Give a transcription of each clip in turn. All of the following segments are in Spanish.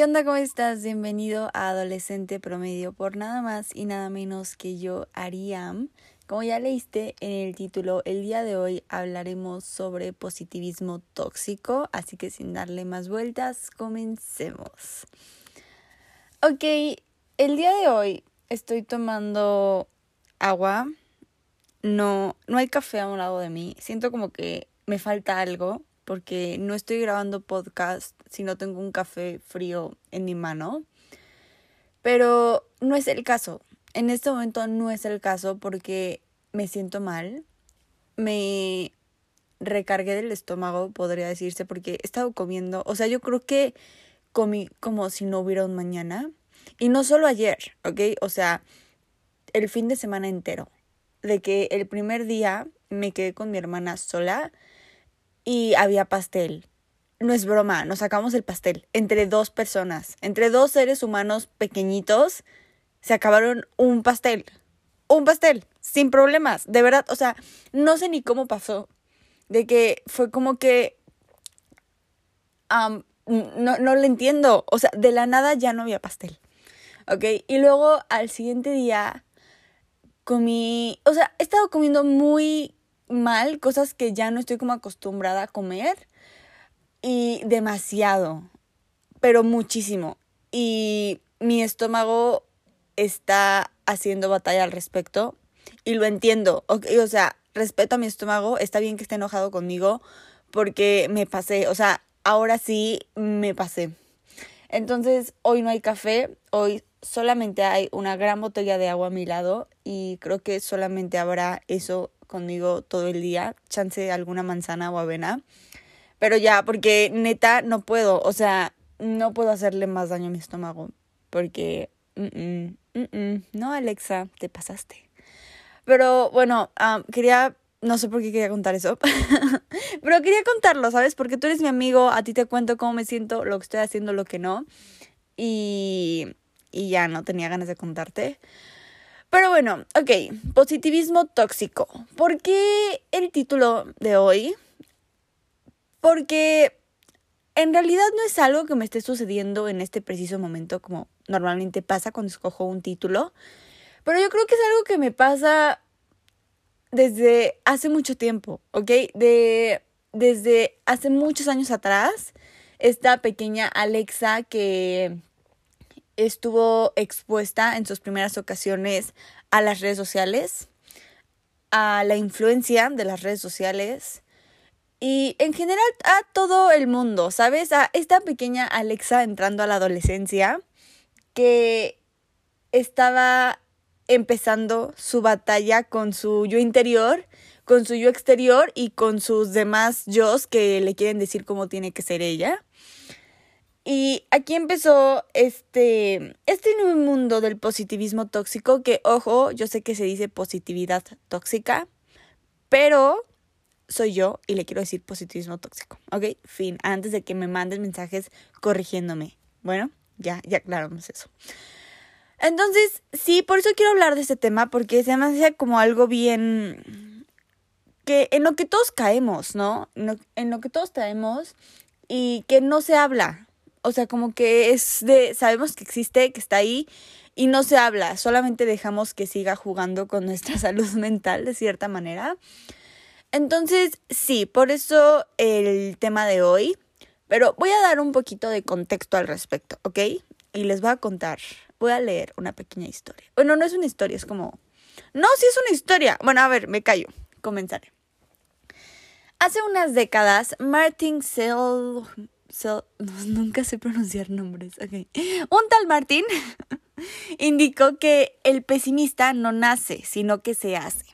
¿Qué onda? ¿Cómo estás? Bienvenido a Adolescente Promedio por nada más y nada menos que yo, Ariam. Como ya leíste en el título, el día de hoy hablaremos sobre positivismo tóxico, así que sin darle más vueltas, comencemos. Ok, el día de hoy estoy tomando agua. No, no hay café a un lado de mí. Siento como que me falta algo porque no estoy grabando podcast si no tengo un café frío en mi mano. Pero no es el caso. En este momento no es el caso porque me siento mal. Me recargué del estómago, podría decirse, porque he estado comiendo. O sea, yo creo que comí como si no hubiera un mañana. Y no solo ayer, ¿ok? O sea, el fin de semana entero. De que el primer día me quedé con mi hermana sola y había pastel. No es broma, nos sacamos el pastel entre dos personas, entre dos seres humanos pequeñitos, se acabaron un pastel. Un pastel, sin problemas, de verdad, o sea, no sé ni cómo pasó. De que fue como que... no, no lo entiendo, o sea, de la nada ya no había pastel. ¿Ok? Y luego al siguiente día comí, o sea, he estado comiendo muy mal, cosas que ya no estoy como acostumbrada a comer y demasiado, pero muchísimo. Y mi estómago está haciendo batalla al respecto y lo entiendo. O, sea, respeto a mi estómago, está bien que esté enojado conmigo porque me pasé, o sea, ahora sí me pasé. Entonces, hoy no hay café, hoy solamente hay una gran botella de agua a mi lado y creo que solamente habrá eso conmigo todo el día, chance alguna manzana o avena. Pero ya, porque neta no puedo, o sea, no puedo hacerle más daño a mi estómago. Porque, no, Alexa, te pasaste. Pero bueno, quería, no sé por qué quería contar eso, pero quería contarlo, ¿sabes? Porque tú eres mi amigo, a ti te cuento cómo me siento, lo que estoy haciendo, lo que no. Y, y ya no tenía ganas de contarte. Pero bueno, ok, positivismo tóxico. ¿Por qué el título de hoy? Porque en realidad no es algo que me esté sucediendo en este preciso momento como normalmente pasa cuando escojo un título. Pero yo creo que es algo que me pasa desde hace mucho tiempo, ¿ok? De, desde hace muchos años atrás, esta pequeña Alexa que estuvo expuesta en sus primeras ocasiones a las redes sociales, a la influencia de las redes sociales y en general a todo el mundo, ¿sabes? A esta pequeña Alexa entrando a la adolescencia que estaba empezando su batalla con su yo interior, con su yo exterior y con sus demás yo que le quieren decir cómo tiene que ser ella. Y aquí empezó este, este nuevo mundo del positivismo tóxico, que ojo, yo sé que se dice positividad tóxica, pero soy yo y le quiero decir positivismo tóxico, ¿ok? Fin, antes de que me mandes mensajes corrigiéndome. Bueno, ya, ya aclaramos eso. Entonces, sí, por eso quiero hablar de este tema, porque se me hace como algo bien... que en lo que todos caemos, ¿no? En lo que todos caemos y que no se habla, o sea, como que es de, sabemos que existe, que está ahí y no se habla, solamente dejamos que siga jugando con nuestra salud mental de cierta manera. Entonces, sí, por eso el tema de hoy, pero voy a dar un poquito de contexto al respecto, ¿ok? Y les voy a contar, voy a leer una pequeña historia. Bueno, no es una historia, es como... No, sí es una historia. Bueno, a ver, me callo, comenzaré. Hace unas décadas, Martin Sell nunca sé pronunciar nombres. Okay. Un tal Martín indicó que el pesimista no nace, sino que se hace.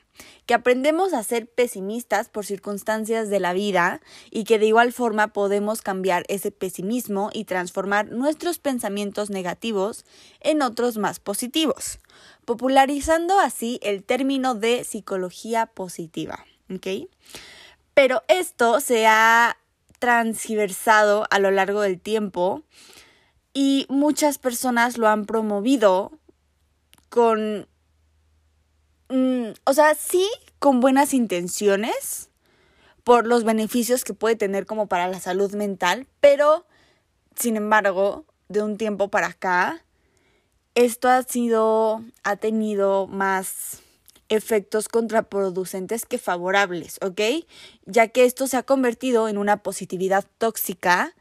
Que aprendemos a ser pesimistas por circunstancias de la vida y que de igual forma podemos cambiar ese pesimismo y transformar nuestros pensamientos negativos en otros más positivos, popularizando así el término de psicología positiva. ¿okay? Pero esto se ha transversado a lo largo del tiempo y muchas personas lo han promovido con, mm, o sea, sí con buenas intenciones por los beneficios que puede tener como para la salud mental, pero sin embargo de un tiempo para acá, esto ha sido, ha tenido más efectos contraproducentes que favorables, ¿ok? Ya que esto se ha convertido en una positividad tóxica,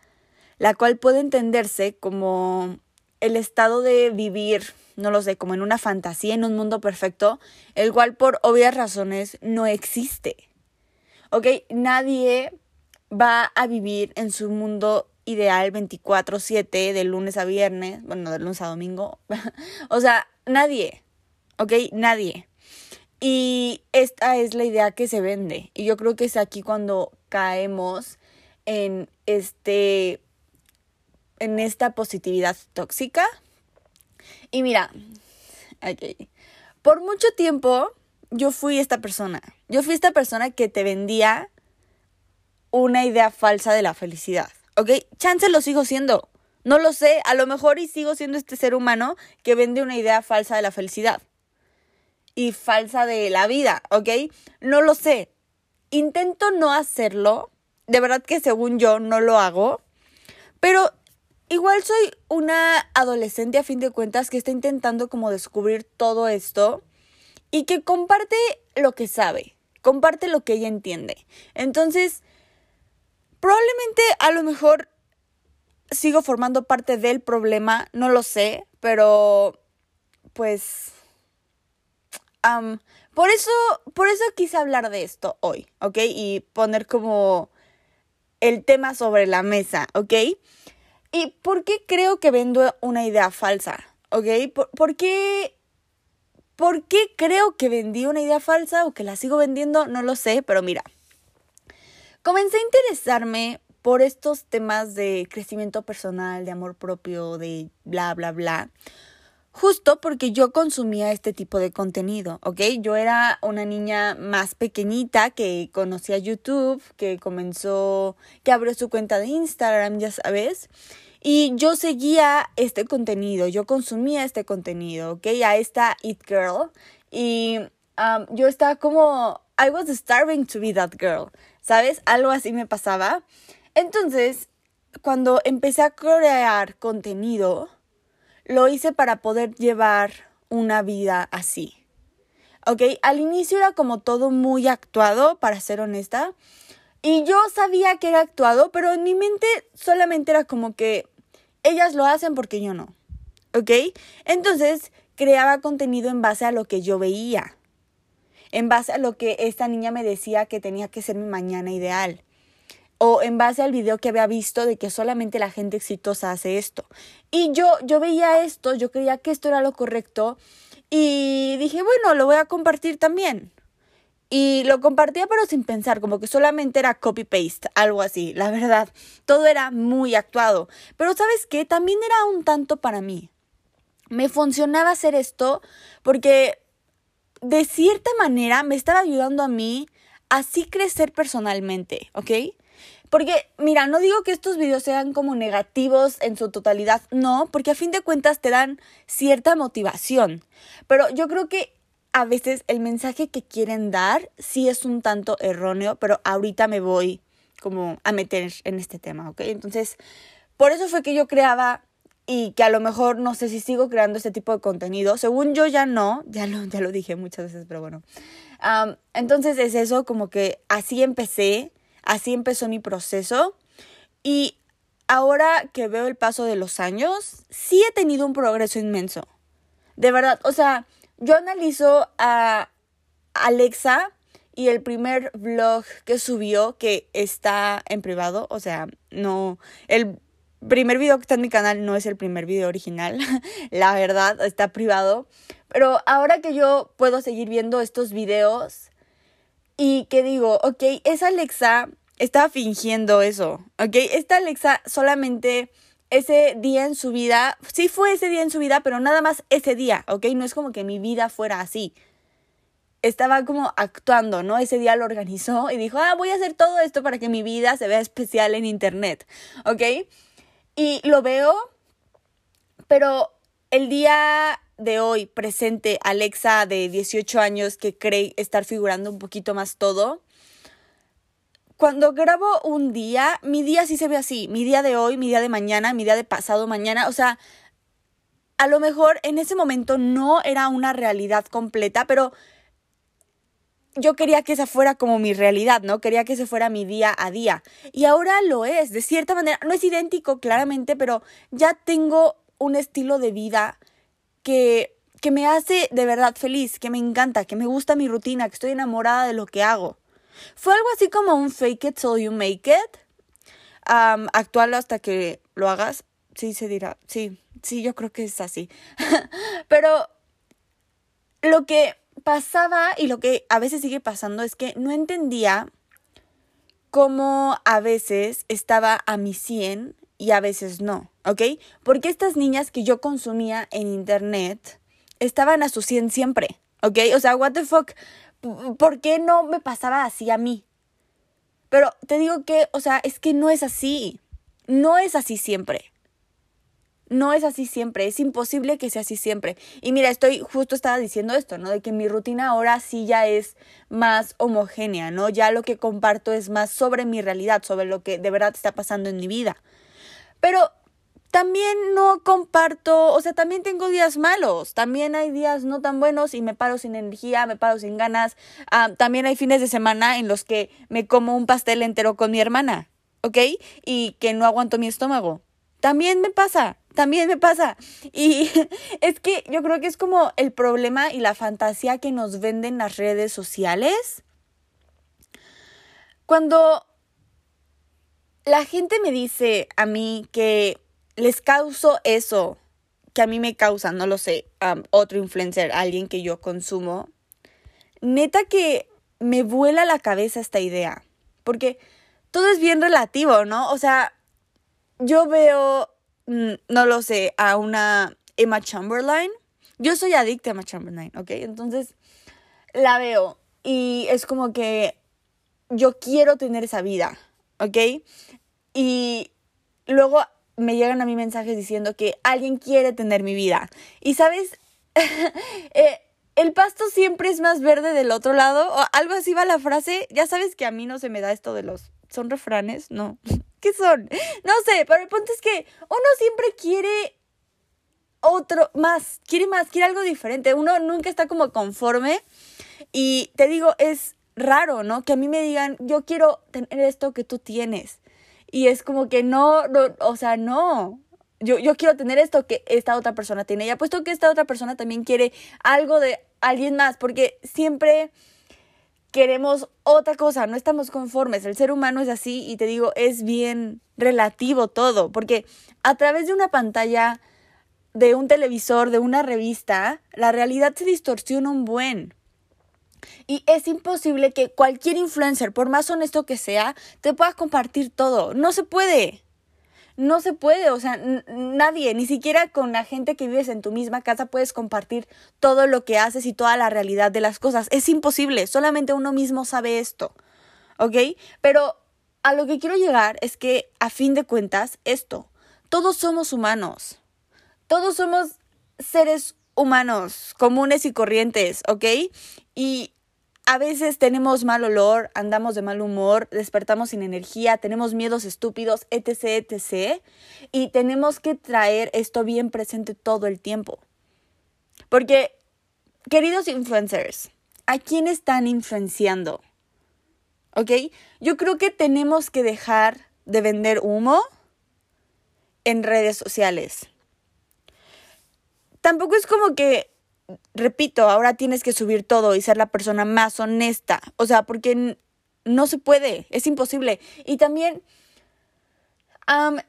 la cual puede entenderse como el estado de vivir, no lo sé, como en una fantasía, en un mundo perfecto, el cual por obvias razones no existe. ¿Ok? Nadie va a vivir en su mundo ideal 24/7 de lunes a viernes, bueno, de lunes a domingo. o sea, nadie. ¿Ok? Nadie. Y esta es la idea que se vende. Y yo creo que es aquí cuando caemos en este en esta positividad tóxica. Y mira, por mucho tiempo yo fui esta persona. Yo fui esta persona que te vendía una idea falsa de la felicidad. ¿Ok? Chance lo sigo siendo. No lo sé, a lo mejor y sigo siendo este ser humano que vende una idea falsa de la felicidad. Y falsa de la vida, ¿ok? No lo sé. Intento no hacerlo. De verdad que según yo no lo hago. Pero igual soy una adolescente a fin de cuentas que está intentando como descubrir todo esto y que comparte lo que sabe, comparte lo que ella entiende. Entonces, probablemente a lo mejor sigo formando parte del problema, no lo sé, pero pues... por eso, por eso quise hablar de esto hoy, ¿ok? Y poner como el tema sobre la mesa, ¿ok? ¿Y por qué creo que vendo una idea falsa? ¿Ok? ¿Por, qué? ¿Por qué creo que vendí una idea falsa o que la sigo vendiendo? No lo sé, pero mira. Comencé a interesarme por estos temas de crecimiento personal, de amor propio, de bla, bla, bla. Justo porque yo consumía este tipo de contenido, ¿ok? Yo era una niña más pequeñita que conocía YouTube, que comenzó, que abrió su cuenta de Instagram, ya sabes. Y yo seguía este contenido, yo consumía este contenido, ¿ok? A esta It Girl. Y um, yo estaba como, I was starving to be that girl, ¿sabes? Algo así me pasaba. Entonces, cuando empecé a crear contenido, lo hice para poder llevar una vida así. ¿Ok? Al inicio era como todo muy actuado, para ser honesta. Y yo sabía que era actuado, pero en mi mente solamente era como que ellas lo hacen porque yo no. ¿Ok? Entonces creaba contenido en base a lo que yo veía. En base a lo que esta niña me decía que tenía que ser mi mañana ideal. O en base al video que había visto de que solamente la gente exitosa hace esto. Y yo, yo veía esto, yo creía que esto era lo correcto. Y dije, bueno, lo voy a compartir también. Y lo compartía pero sin pensar, como que solamente era copy-paste, algo así, la verdad. Todo era muy actuado. Pero sabes qué, también era un tanto para mí. Me funcionaba hacer esto porque de cierta manera me estaba ayudando a mí así crecer personalmente, ¿ok? Porque, mira, no digo que estos videos sean como negativos en su totalidad, no, porque a fin de cuentas te dan cierta motivación. Pero yo creo que a veces el mensaje que quieren dar sí es un tanto erróneo, pero ahorita me voy como a meter en este tema, ¿ok? Entonces, por eso fue que yo creaba y que a lo mejor no sé si sigo creando este tipo de contenido. Según yo ya no, ya lo, ya lo dije muchas veces, pero bueno. entonces es eso, como que así empecé, así empezó mi proceso. Y ahora que veo el paso de los años, sí he tenido un progreso inmenso. De verdad, o sea, yo analizo a Alexa y el primer vlog que subió, que está en privado, o sea, no, el primer video que está en mi canal no es el primer video original, la verdad, está privado. Pero ahora que yo puedo seguir viendo estos videos y que digo, ok, esa Alexa estaba fingiendo eso, ok, esta Alexa solamente ese día en su vida, sí fue ese día en su vida, pero nada más ese día, ¿ok? No es como que mi vida fuera así. Estaba como actuando, ¿no? Ese día lo organizó y dijo, ah, voy a hacer todo esto para que mi vida se vea especial en Internet, ¿ok? Y lo veo, pero el día de hoy presente Alexa de 18 años que cree estar figurando un poquito más todo, cuando grabo un día, mi día sí se ve así, mi día de hoy, mi día de mañana, mi día de pasado mañana, o sea, a lo mejor en ese momento no era una realidad completa, pero yo quería que esa fuera como mi realidad, ¿no? Quería que ese fuera mi día a día. Y ahora lo es, de cierta manera. No es idéntico, claramente, pero ya tengo un estilo de vida que, que me hace de verdad feliz, que me encanta, que me gusta mi rutina, que estoy enamorada de lo que hago. Fue algo así como un fake it till you make it. Um, hasta que lo hagas. Sí, se dirá. Sí, sí, yo creo que es así. pero lo que pasaba y lo que a veces sigue pasando es que no entendía cómo a veces estaba a mi 100 y a veces no, ¿ok? Porque estas niñas que yo consumía en internet estaban a su 100 siempre, ¿ok? O sea, what the fuck, ¿por qué no me pasaba así a mí? Pero te digo que, o sea, es que no es así, no es así siempre. No es así siempre, es imposible que sea así siempre. Y mira, estoy justo estaba diciendo esto, ¿no? De que mi rutina ahora sí ya es más homogénea, ¿no? Ya lo que comparto es más sobre mi realidad, sobre lo que de verdad está pasando en mi vida. Pero también no comparto, o sea, también tengo días malos, también hay días no tan buenos y me paro sin energía, me paro sin ganas. Ah, también hay fines de semana en los que me como un pastel entero con mi hermana, ¿ok? Y que no aguanto mi estómago. También me pasa, también me pasa. Y es que yo creo que es como el problema y la fantasía que nos venden las redes sociales. Cuando la gente me dice a mí que les causo eso que a mí me causa, no lo sé, otro influencer, alguien que yo consumo, neta que me vuela la cabeza esta idea. Porque todo es bien relativo, ¿no? O sea, yo veo Mm, no lo sé, a una Emma Chamberlain. Yo soy adicta a Emma Chamberlain, ¿ok? Entonces la veo y es como que yo quiero tener esa vida, ¿ok? Y luego me llegan a mí mensajes diciendo que alguien quiere tener mi vida. Y sabes, eh, el pasto siempre es más verde del otro lado, o algo así va la frase. Ya sabes que a mí no se me da esto de los... ¿Son refranes? No. ¿Qué son? No sé, pero el punto es que uno siempre quiere otro más, quiere más, quiere algo diferente. Uno nunca está como conforme. Y te digo, es raro, ¿no? Que a mí me digan, yo quiero tener esto que tú tienes. Y es como que no, no o sea, no. Yo, yo quiero tener esto que esta otra persona tiene. Y apuesto que esta otra persona también quiere algo de alguien más. Porque siempre queremos otra cosa, no estamos conformes. El ser humano es así y te digo, es bien relativo todo, porque a través de una pantalla, de un televisor, de una revista, la realidad se distorsiona un buen. Y es imposible que cualquier influencer, por más honesto que sea, te pueda compartir todo. No se puede no se puede, o sea, nadie, ni siquiera con la gente que vives en tu misma casa puedes compartir todo lo que haces y toda la realidad de las cosas. Es imposible, solamente uno mismo sabe esto, ¿ok? Pero a lo que quiero llegar es que, a fin de cuentas, esto, todos somos humanos, todos somos seres humanos comunes y corrientes, ¿ok? Y a veces tenemos mal olor, andamos de mal humor, despertamos sin energía, tenemos miedos estúpidos, etc., etc. Y tenemos que traer esto bien presente todo el tiempo. Porque, queridos influencers, ¿a quién están influenciando? ¿Ok? Yo creo que tenemos que dejar de vender humo en redes sociales. Tampoco es como que repito, ahora tienes que subir todo y ser la persona más honesta. O sea, porque no se puede, es imposible. Y también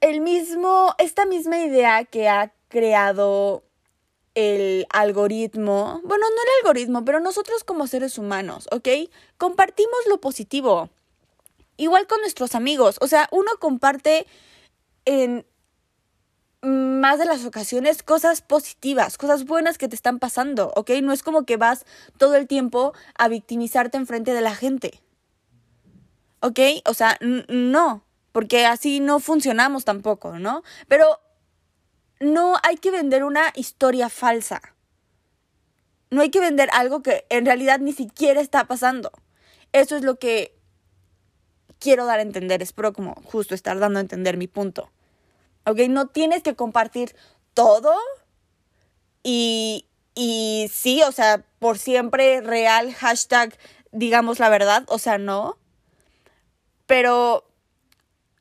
el mismo, esta misma idea que ha creado el algoritmo, bueno, no el algoritmo, pero nosotros como seres humanos, ¿ok? Compartimos lo positivo. Igual con nuestros amigos, o sea, uno comparte en más de las ocasiones cosas positivas, cosas buenas que te están pasando, ¿ok? No es como que vas todo el tiempo a victimizarte enfrente de la gente. ¿Ok? O sea, no, porque así no funcionamos tampoco, ¿no? Pero no hay que vender una historia falsa. No hay que vender algo que en realidad ni siquiera está pasando. Eso es lo que quiero dar a entender, espero como justo estar dando a entender mi punto. ¿Ok? No tienes que compartir todo y, y sí, o sea, por siempre real, hashtag, digamos la verdad, o sea, no. Pero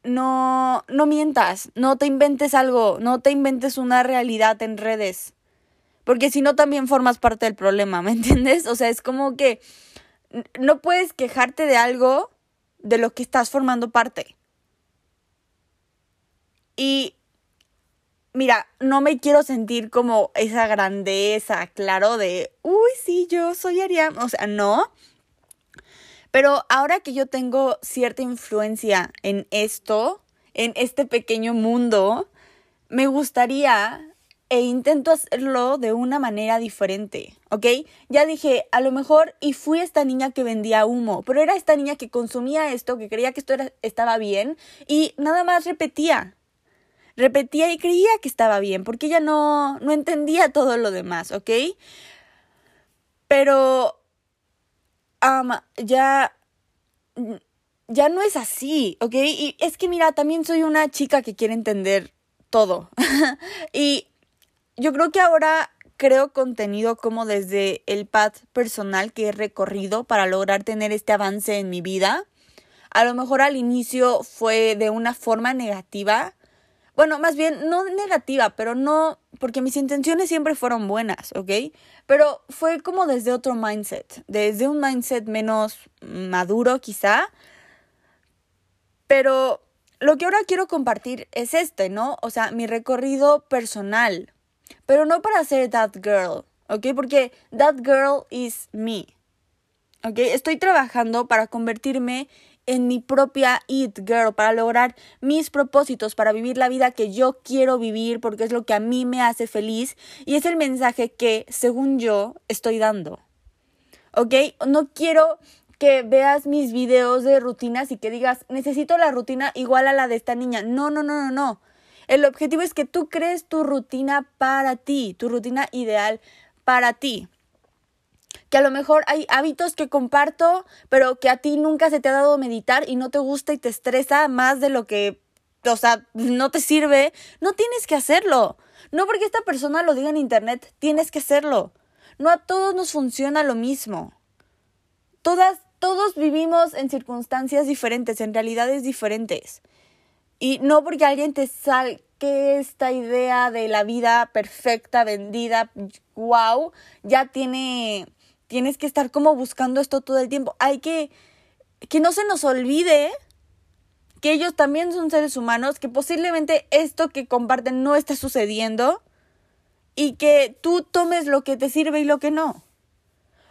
no, no mientas, no te inventes algo, no te inventes una realidad en redes. Porque si no, también formas parte del problema, ¿me entiendes? O sea, es como que no puedes quejarte de algo de lo que estás formando parte. Y mira, no me quiero sentir como esa grandeza, claro, de, uy, sí, yo soy Ariam. O sea, no. Pero ahora que yo tengo cierta influencia en esto, en este pequeño mundo, me gustaría e intento hacerlo de una manera diferente, ¿ok? Ya dije, a lo mejor, y fui esta niña que vendía humo, pero era esta niña que consumía esto, que creía que esto estaba bien, y nada más repetía. Repetía y creía que estaba bien, porque ella no, no entendía todo lo demás, ¿ok? Pero ya, ya no es así, ¿ok? Y es que mira, también soy una chica que quiere entender todo. y yo creo que ahora creo contenido como desde el pad personal que he recorrido para lograr tener este avance en mi vida. A lo mejor al inicio fue de una forma negativa. Bueno, más bien no negativa, pero no porque mis intenciones siempre fueron buenas, ¿ok? Pero fue como desde otro mindset, desde un mindset menos maduro quizá. Pero lo que ahora quiero compartir es este, ¿no? O sea, mi recorrido personal, pero no para ser that girl, ¿ok? Porque that girl is me, ¿ok? Estoy trabajando para convertirme en mi propia it girl, para lograr mis propósitos, para vivir la vida que yo quiero vivir, porque es lo que a mí me hace feliz y es el mensaje que, según yo, estoy dando. ¿Ok? No quiero que veas mis videos de rutinas y que digas, necesito la rutina igual a la de esta niña. No, no, no, no, no. El objetivo es que tú crees tu rutina para ti, tu rutina ideal para ti. Que a lo mejor hay hábitos que comparto, pero que a ti nunca se te ha dado meditar y no te gusta y te estresa más de lo que, o sea, no te sirve. No tienes que hacerlo. No porque esta persona lo diga en internet, tienes que hacerlo. No a todos nos funciona lo mismo. Todas, todos vivimos en circunstancias diferentes, en realidades diferentes. Y no porque alguien te saque esta idea de la vida perfecta, vendida, wow, ya tiene, tienes que estar como buscando esto todo el tiempo. Hay que, que no se nos olvide que ellos también son seres humanos, que posiblemente esto que comparten no esté sucediendo y que tú tomes lo que te sirve y lo que no.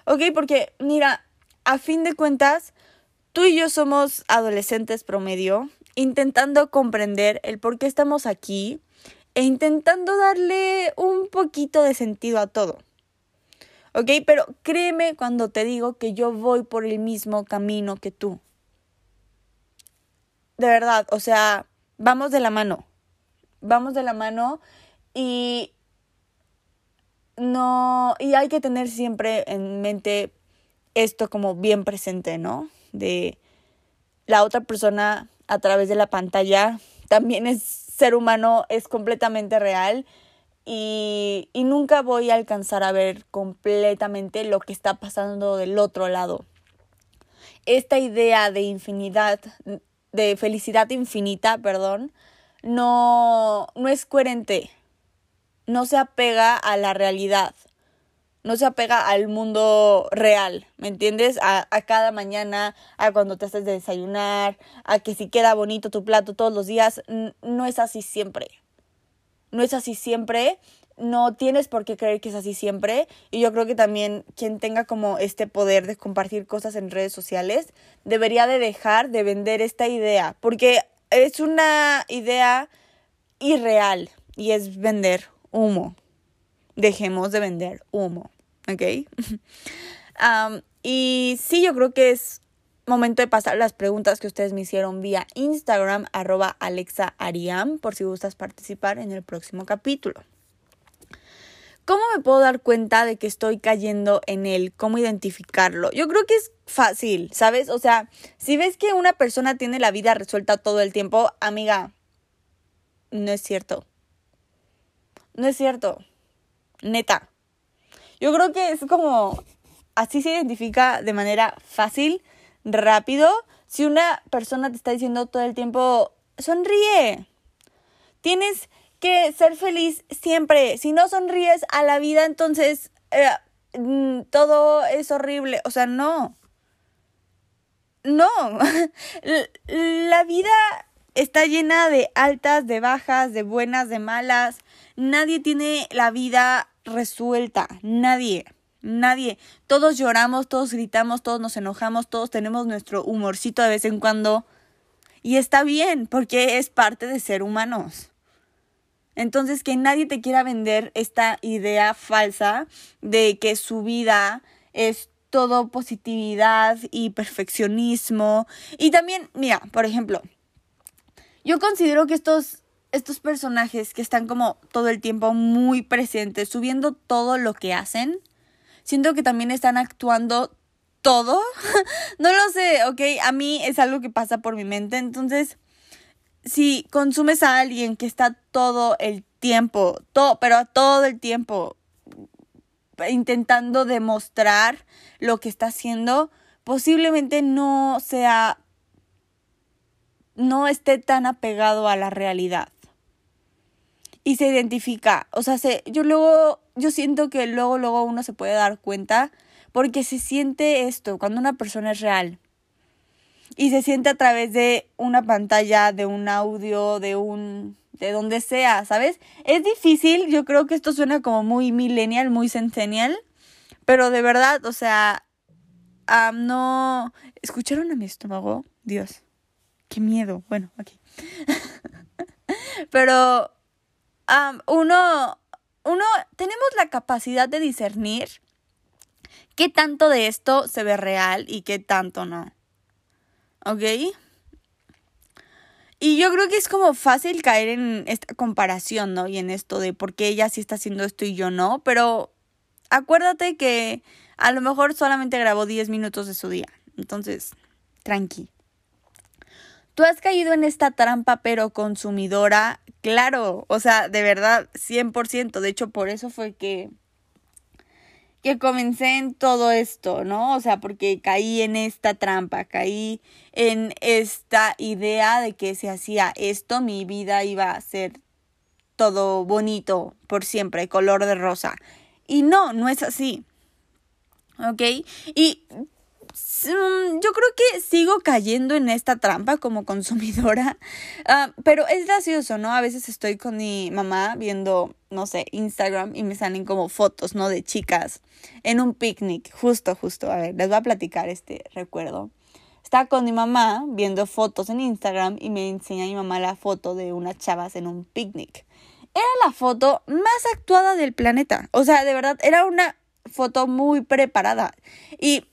¿Ok? Porque, mira, a fin de cuentas, tú y yo somos adolescentes promedio intentando comprender el por qué estamos aquí e intentando darle un poquito de sentido a todo. ¿Ok? Pero créeme cuando te digo que yo voy por el mismo camino que tú. De verdad, o sea, vamos de la mano. Vamos de la mano y no, y hay que tener siempre en mente esto como bien presente, ¿no? De la otra persona a través de la pantalla también es ser humano, es completamente real y, nunca voy a alcanzar a ver completamente lo que está pasando del otro lado. Esta idea de infinidad, de felicidad infinita, perdón, no, no es coherente, no se apega a la realidad no se apega al mundo real, ¿me entiendes? A, cada mañana, a cuando te haces de desayunar, a que si queda bonito tu plato todos los días, no es así siempre. No es así siempre, no tienes por qué creer que es así siempre y yo creo que también quien tenga como este poder de compartir cosas en redes sociales debería de dejar de vender esta idea, porque es una idea irreal y es vender humo. Dejemos de vender humo. ¿ok? y sí, yo creo que es momento de pasar las preguntas que ustedes me hicieron vía Instagram, arroba Alexa Ariam, por si gustas participar en el próximo capítulo. ¿Cómo me puedo dar cuenta de que estoy cayendo en él? ¿Cómo identificarlo? Yo creo que es fácil, ¿sabes? O sea, si ves que una persona tiene la vida resuelta todo el tiempo, amiga, no es cierto. No es cierto. Neta. Yo creo que es como, así se identifica de manera fácil, rápido. Si una persona te está diciendo todo el tiempo, sonríe. Tienes que ser feliz siempre. Si no sonríes a la vida, entonces eh, mm, todo es horrible. O sea, no. No. la vida está llena de altas, de bajas, de buenas, de malas. Nadie tiene la vida resuelta. Nadie. Nadie. Todos lloramos, todos gritamos, todos nos enojamos, todos tenemos nuestro humorcito de vez en cuando. Y está bien, porque es parte de ser humanos. Entonces, que nadie te quiera vender esta idea falsa de que su vida es todo positividad y perfeccionismo. Y también, mira, por ejemplo, yo considero que estos, estos personajes que están como todo el tiempo muy presentes, subiendo todo lo que hacen, siento que también están actuando todo. no lo sé, ¿ok? A mí es algo que pasa por mi mente. Entonces, si consumes a alguien que está todo el tiempo, todo, pero todo el tiempo intentando demostrar lo que está haciendo, posiblemente no sea, no esté tan apegado a la realidad. Y se identifica, o sea, se, yo luego, yo siento que luego, luego uno se puede dar cuenta porque se siente esto, cuando una persona es real y se siente a través de una pantalla, de un audio, de un de donde sea, ¿sabes? Es difícil, yo creo que esto suena como muy millennial, muy centennial, pero de verdad, o sea, no ¿escucharon a mi estómago? Dios. Qué miedo. Bueno, aquí. pero uno uno tenemos la capacidad de discernir qué tanto de esto se ve real y qué tanto no. ¿Ok? Y yo creo que es como fácil caer en esta comparación, ¿no? Y en esto de por qué ella sí está haciendo esto y yo no, pero acuérdate que a lo mejor solamente grabó 10 minutos de su día. Entonces, tranqui. Tú has caído en esta trampa pero consumidora, claro, o sea, de verdad, 100%. De hecho, por eso fue que que comencé en todo esto, ¿no? O sea, porque caí en esta trampa, caí en esta idea de que si hacía esto, mi vida iba a ser todo bonito por siempre, color de rosa. Y no, no es así. ¿Ok? Y yo creo que sigo cayendo en esta trampa como consumidora, ah, pero es gracioso, ¿no? A veces estoy con mi mamá viendo, no sé, Instagram y me salen como fotos, ¿no? De chicas en un picnic, justo, justo, a ver, les voy a platicar este recuerdo. Estaba con mi mamá viendo fotos en Instagram y me enseña mi mamá la foto de unas chavas en un picnic. Era la foto más actuada del planeta. O sea, de verdad, era una foto muy preparada. Y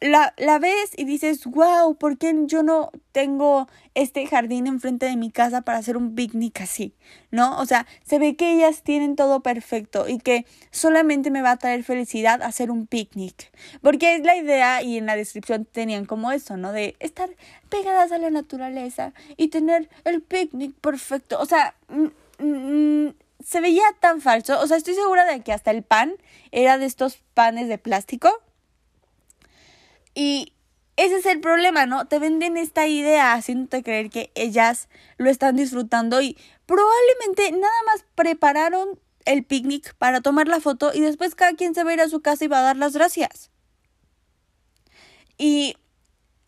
la, la ves y dices, wow, ¿por qué yo no tengo este jardín enfrente de mi casa para hacer un picnic así? ¿No? O sea, se ve que ellas tienen todo perfecto y que solamente me va a traer felicidad hacer un picnic. Porque es la idea y en la descripción tenían como eso, ¿no? De estar pegadas a la naturaleza y tener el picnic perfecto. O sea, mm, mm, se veía tan falso. O sea, estoy segura de que hasta el pan era de estos panes de plástico y ese es el problema, ¿no? Te venden esta idea haciéndote creer que ellas lo están disfrutando y probablemente nada más prepararon el picnic para tomar la foto y después cada quien se va a ir a su casa y va a dar las gracias. Y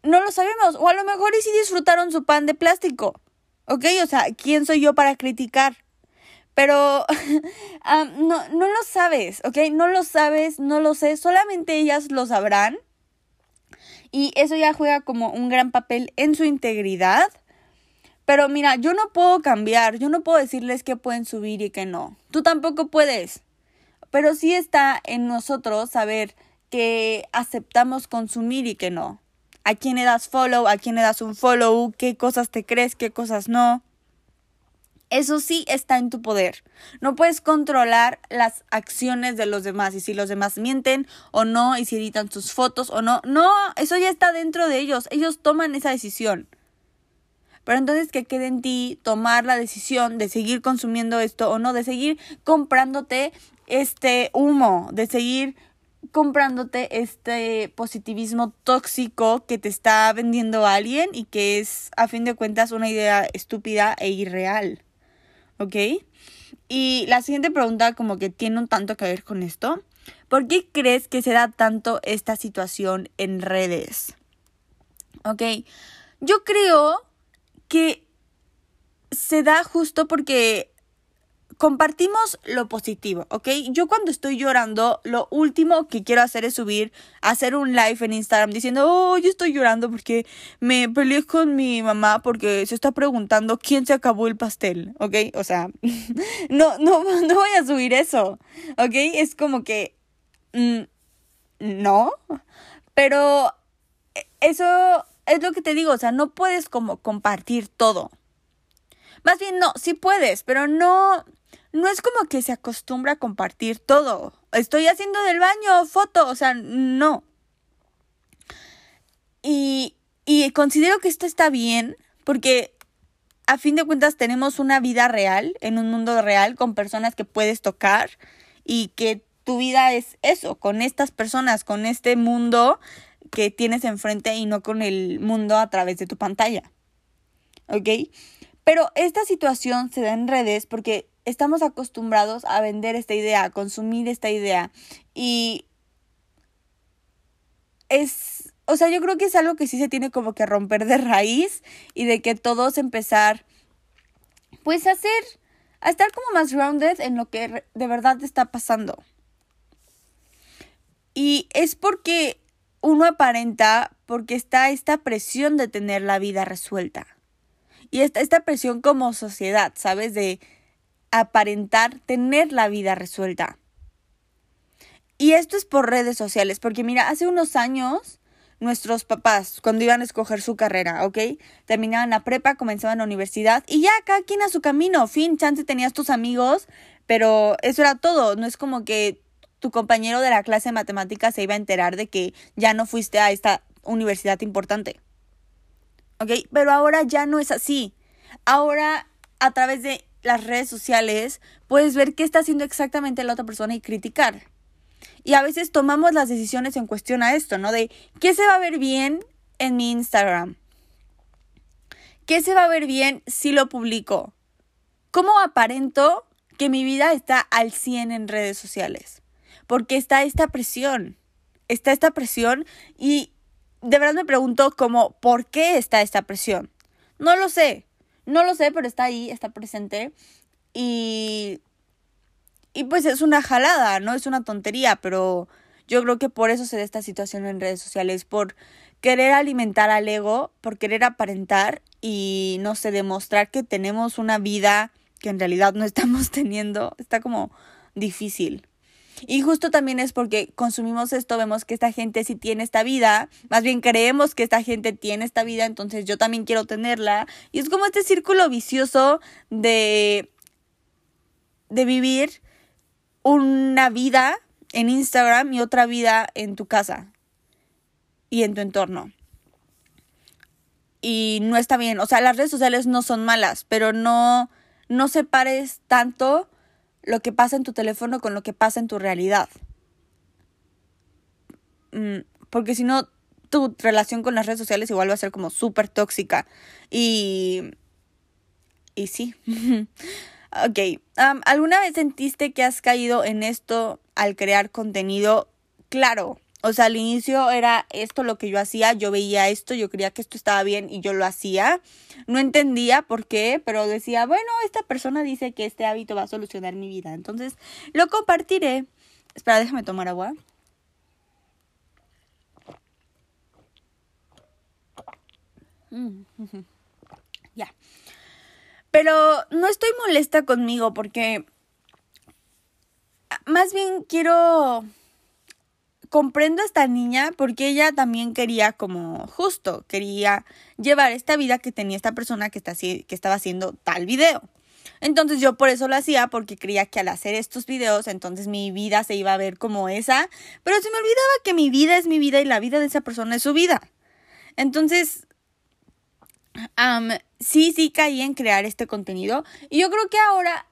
no lo sabemos, o a lo mejor y sí disfrutaron su pan de plástico, ¿ok? O sea, ¿quién soy yo para criticar? Pero no, no lo sabes, ¿ok? No lo sabes, no lo sé, solamente ellas lo sabrán y eso ya juega como un gran papel en su integridad. Pero mira, yo no puedo cambiar, yo no puedo decirles que pueden subir y que no. Tú tampoco puedes. Pero sí está en nosotros saber que aceptamos consumir y que no. A quién le das follow, a quién le das un follow, qué cosas te crees, qué cosas no. Eso sí está en tu poder. No puedes controlar las acciones de los demás y si los demás mienten o no y si editan sus fotos o no. No, eso ya está dentro de ellos. Ellos toman esa decisión. Pero entonces que quede en ti tomar la decisión de seguir consumiendo esto o no, de seguir comprándote este humo, de seguir comprándote este positivismo tóxico que te está vendiendo alguien y que es a fin de cuentas una idea estúpida e irreal. ¿Ok? Y la siguiente pregunta como que tiene un tanto que ver con esto. ¿Por qué crees que se da tanto esta situación en redes? ¿Ok? Yo creo que se da justo porque compartimos lo positivo, ¿ok? Yo cuando estoy llorando, lo último que quiero hacer es subir, hacer un live en Instagram diciendo, oh, yo estoy llorando porque me peleé con mi mamá porque se está preguntando quién se acabó el pastel, ¿ok? O sea, no, no, no voy a subir eso, ¿ok? Es como que, mm, no, pero eso es lo que te digo, o sea, no puedes como compartir todo. Más bien, no, sí puedes, pero no, no es como que se acostumbra a compartir todo. Estoy haciendo del baño, foto, o sea, no. Y, y considero que esto está bien porque a fin de cuentas tenemos una vida real, en un mundo real, con personas que puedes tocar y que tu vida es eso, con estas personas, con este mundo que tienes enfrente y no con el mundo a través de tu pantalla. ¿Ok? Pero esta situación se da en redes porque estamos acostumbrados a vender esta idea, a consumir esta idea. Y es, o sea, yo creo que es algo que sí se tiene como que romper de raíz y de que todos empezar, pues a hacer, a estar como más grounded en lo que de verdad está pasando. Y es porque uno aparenta, porque está esta presión de tener la vida resuelta. Y está esta presión como sociedad, ¿sabes? De aparentar tener la vida resuelta. Y esto es por redes sociales, porque mira, hace unos años nuestros papás, cuando iban a escoger su carrera, ¿ok? Terminaban la prepa, comenzaban la universidad y ya cada quien a su camino, fin, chance tenías tus amigos, pero eso era todo, no es como que tu compañero de la clase de matemáticas se iba a enterar de que ya no fuiste a esta universidad importante. ¿Ok? Pero ahora ya no es así. Ahora, a través de las redes sociales, puedes ver qué está haciendo exactamente la otra persona y criticar. Y a veces tomamos las decisiones en cuestión a esto, ¿no? De qué se va a ver bien en mi Instagram. ¿Qué se va a ver bien si lo publico? ¿Cómo aparento que mi vida está al 100 en redes sociales? Porque está esta presión. Está esta presión y de verdad me pregunto como, ¿por qué está esta presión? No lo sé. No lo sé, pero está ahí, está presente. Y. Y pues es una jalada, ¿no? Es una tontería, pero yo creo que por eso se da esta situación en redes sociales, por querer alimentar al ego, por querer aparentar y, no sé, demostrar que tenemos una vida que en realidad no estamos teniendo. Está como difícil. Y justo también es porque consumimos esto, vemos que esta gente sí tiene esta vida, más bien creemos que esta gente tiene esta vida, entonces yo también quiero tenerla. Y es como este círculo vicioso de, de vivir una vida en Instagram y otra vida en tu casa y en tu entorno. Y no está bien, o sea, las redes sociales no son malas, pero no, no separes tanto lo que pasa en tu teléfono con lo que pasa en tu realidad. Mm, porque si no, tu relación con las redes sociales igual va a ser como súper tóxica. Y... Y sí. ok. ¿Alguna vez sentiste que has caído en esto al crear contenido? Claro, o sea, al inicio era esto lo que yo hacía, yo veía esto, yo creía que esto estaba bien y yo lo hacía. No entendía por qué, pero decía, bueno, esta persona dice que este hábito va a solucionar mi vida, entonces lo compartiré. Espera, déjame tomar agua. Ya. Pero no estoy molesta conmigo porque más bien quiero comprendo a esta niña porque ella también quería como justo, quería llevar esta vida que tenía esta persona que, está, que estaba haciendo tal video. Entonces yo por eso lo hacía, porque creía que al hacer estos videos, entonces mi vida se iba a ver como esa, pero se me olvidaba que mi vida es mi vida y la vida de esa persona es su vida. Entonces, sí, sí caí en crear este contenido y yo creo que ahora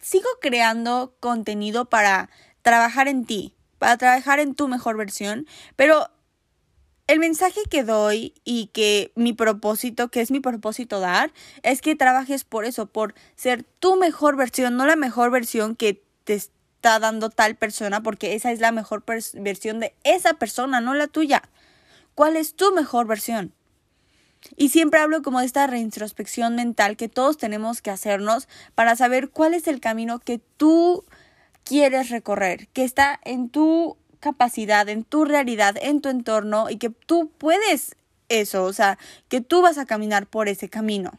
sigo creando contenido para trabajar en ti, para trabajar en tu mejor versión, pero el mensaje que doy y que mi propósito, que es mi propósito dar, es que trabajes por eso, por ser tu mejor versión, no la mejor versión que te está dando tal persona, porque esa es la mejor versión de esa persona, no la tuya. ¿Cuál es tu mejor versión? Y siempre hablo como de esta reintrospección mental que todos tenemos que hacernos para saber cuál es el camino que tú quieres recorrer, que está en tu capacidad, en tu realidad, en tu entorno y que tú puedes eso, o sea, que tú vas a caminar por ese camino.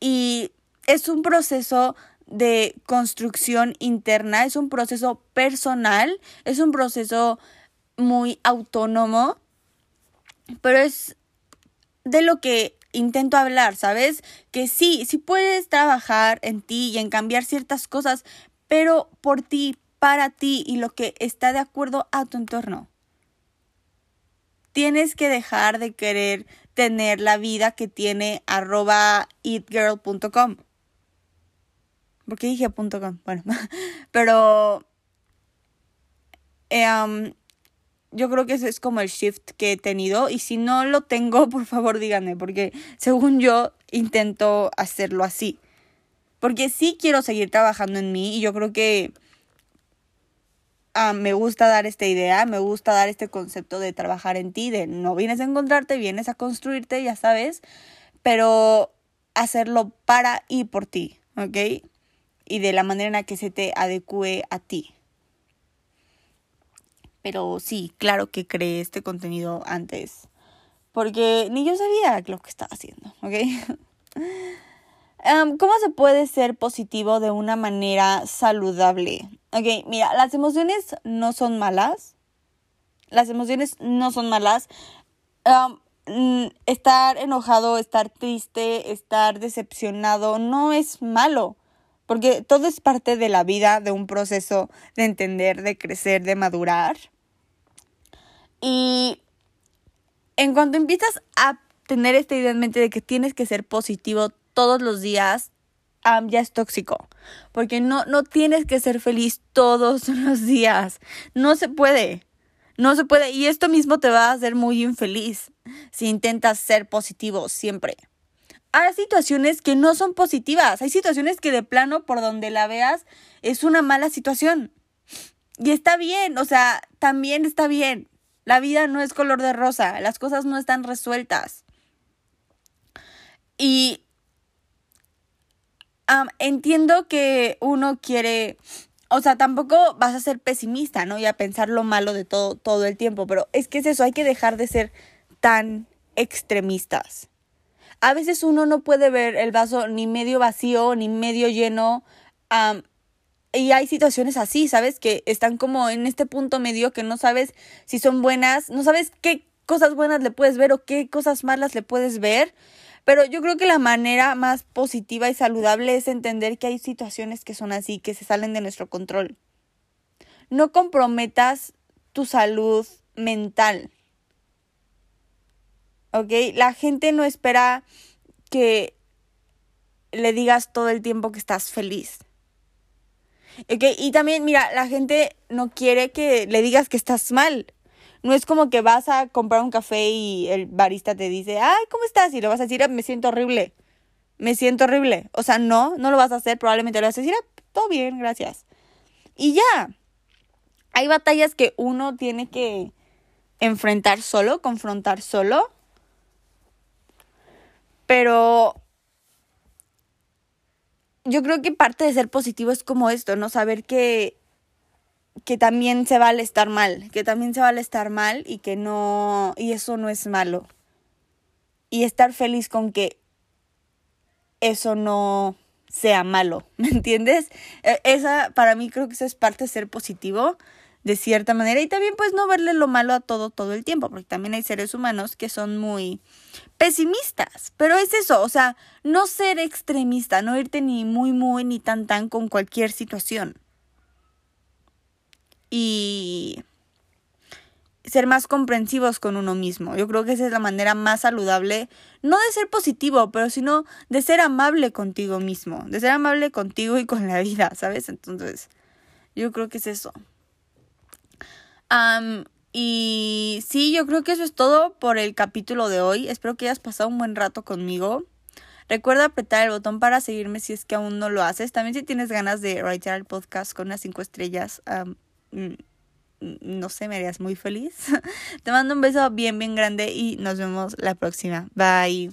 Y es un proceso de construcción interna, es un proceso personal, es un proceso muy autónomo, pero es de lo que intento hablar, ¿sabes? Que sí, sí puedes trabajar en ti y en cambiar ciertas cosas, pero por ti, para ti y lo que está de acuerdo a tu entorno. Tienes que dejar de querer tener la vida que tiene arroba eatgirl.com. ¿Por qué dije .com? Bueno, pero eh, yo creo que ese es como el shift que he tenido y si no lo tengo, por favor díganme, porque según yo intento hacerlo así. Porque sí quiero seguir trabajando en mí y yo creo que Ah, me gusta dar esta idea, me gusta dar este concepto de trabajar en ti, de no vienes a encontrarte, vienes a construirte, ya sabes, pero hacerlo para y por ti, ¿ok? Y de la manera en la que se te adecue a ti. Pero sí, claro que creé este contenido antes, porque ni yo sabía lo que estaba haciendo, ¿ok? ¿Cómo se puede ser positivo de una manera saludable? Ok, mira, las emociones no son malas. Las emociones no son malas. estar enojado, estar triste, estar decepcionado no es malo. Porque todo es parte de la vida, de un proceso de entender, de crecer, de madurar. Y en cuanto empiezas a tener esta idea en mente de que tienes que ser positivo todos los días, ya es tóxico. Porque no, no tienes que ser feliz todos los días. No se puede. No se puede. Y esto mismo te va a hacer muy infeliz si intentas ser positivo siempre. Hay situaciones que no son positivas. Hay situaciones que de plano, por donde la veas, es una mala situación. Y está bien, o sea, también está bien. La vida no es color de rosa, las cosas no están resueltas. Y entiendo que uno quiere, o sea, tampoco vas a ser pesimista, ¿no? Y a pensar lo malo de todo, todo el tiempo, pero es que es eso, hay que dejar de ser tan extremistas. A veces uno no puede ver el vaso ni medio vacío ni medio lleno. y hay situaciones así, ¿sabes? Que están como en este punto medio que no sabes si son buenas, no sabes qué cosas buenas le puedes ver o qué cosas malas le puedes ver. Pero yo creo que la manera más positiva y saludable es entender que hay situaciones que son así, que se salen de nuestro control. No comprometas tu salud mental. ¿Ok? La gente no espera que le digas todo el tiempo que estás feliz. ¿Ok? Y también, mira, la gente no quiere que le digas que estás mal. No es como que vas a comprar un café y el barista te dice, ay, ¿cómo estás? Y le vas a decir, ah, me siento horrible. Me siento horrible. O sea, no, no lo vas a hacer. Probablemente le vas a decir, ah, todo bien, gracias. Y ya. Hay batallas que uno tiene que enfrentar solo, confrontar solo. Pero yo creo que parte de ser positivo es como esto, ¿no? Saber que que también se vale estar mal, que también se vale estar mal y que no, y eso no es malo. Y estar feliz con que eso no sea malo, ¿me entiendes? E, esa, para mí creo que eso es parte de ser positivo, de cierta manera y también pues no verle lo malo a todo todo el tiempo, porque también hay seres humanos que son muy pesimistas, pero es eso, o sea, no ser extremista, no irte ni muy muy ni tan tan con cualquier situación. Y ser más comprensivos con uno mismo. Yo creo que esa es la manera más saludable, no de ser positivo, pero sino de ser amable contigo mismo, de ser amable contigo y con la vida, ¿sabes? Entonces, yo creo que es eso. y sí, yo creo que eso es todo por el capítulo de hoy. Espero que hayas pasado un buen rato conmigo. Recuerda apretar el botón para seguirme si es que aún no lo haces. También si tienes ganas de writear el podcast con unas cinco estrellas, mm, no sé, me harías muy feliz. Te mando un beso bien, bien grande y nos vemos la próxima. Bye.